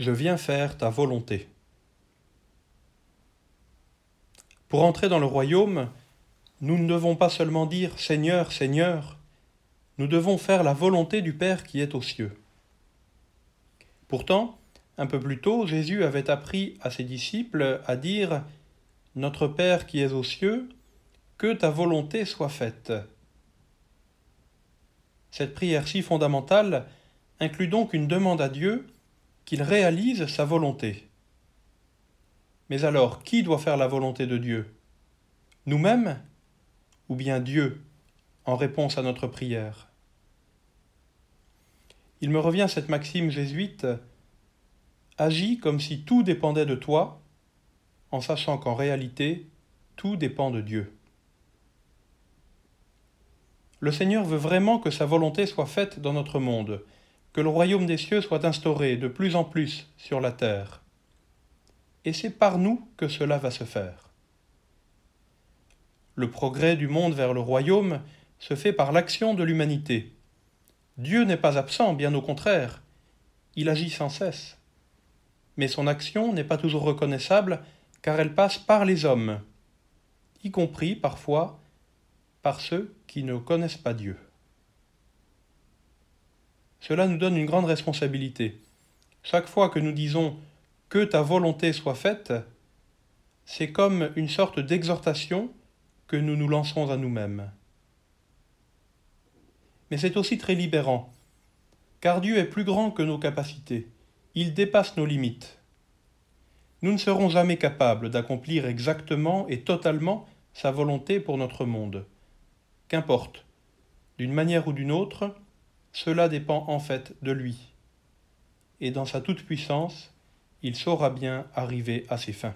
Je viens faire ta volonté. Pour entrer dans le royaume, nous ne devons pas seulement dire Seigneur, Seigneur, nous devons faire la volonté du Père qui est aux cieux. Pourtant, un peu plus tôt, Jésus avait appris à ses disciples à dire Notre Père qui es aux cieux, que ta volonté soit faite. Cette prière si fondamentale inclut donc une demande à Dieu qu'il réalise sa volonté. Mais alors, qui doit faire la volonté de Dieu? Nous-mêmes ou bien Dieu en réponse à notre prière? Il me revient cette maxime jésuite Agis comme si tout dépendait de toi, en sachant qu'en réalité, tout dépend de Dieu. Le Seigneur veut vraiment que sa volonté soit faite dans notre monde, que le royaume des cieux soit instauré de plus en plus sur la terre. Et c'est par nous que cela va se faire. Le progrès du monde vers le royaume se fait par l'action de l'humanité. Dieu n'est pas absent, bien au contraire. Il agit sans cesse. Mais son action n'est pas toujours reconnaissable car elle passe par les hommes, y compris parfois par ceux qui ne connaissent pas Dieu. Cela nous donne une grande responsabilité. Chaque fois que nous disons que ta volonté soit faite, c'est comme une sorte d'exhortation que nous nous lançons à nous-mêmes. Mais c'est aussi très libérant, car Dieu est plus grand que nos capacités, il dépasse nos limites. Nous ne serons jamais capables d'accomplir exactement et totalement sa volonté pour notre monde. Qu'importe, d'une manière ou d'une autre, cela dépend en fait de lui. Et dans sa toute-puissance, il saura bien arriver à ses fins.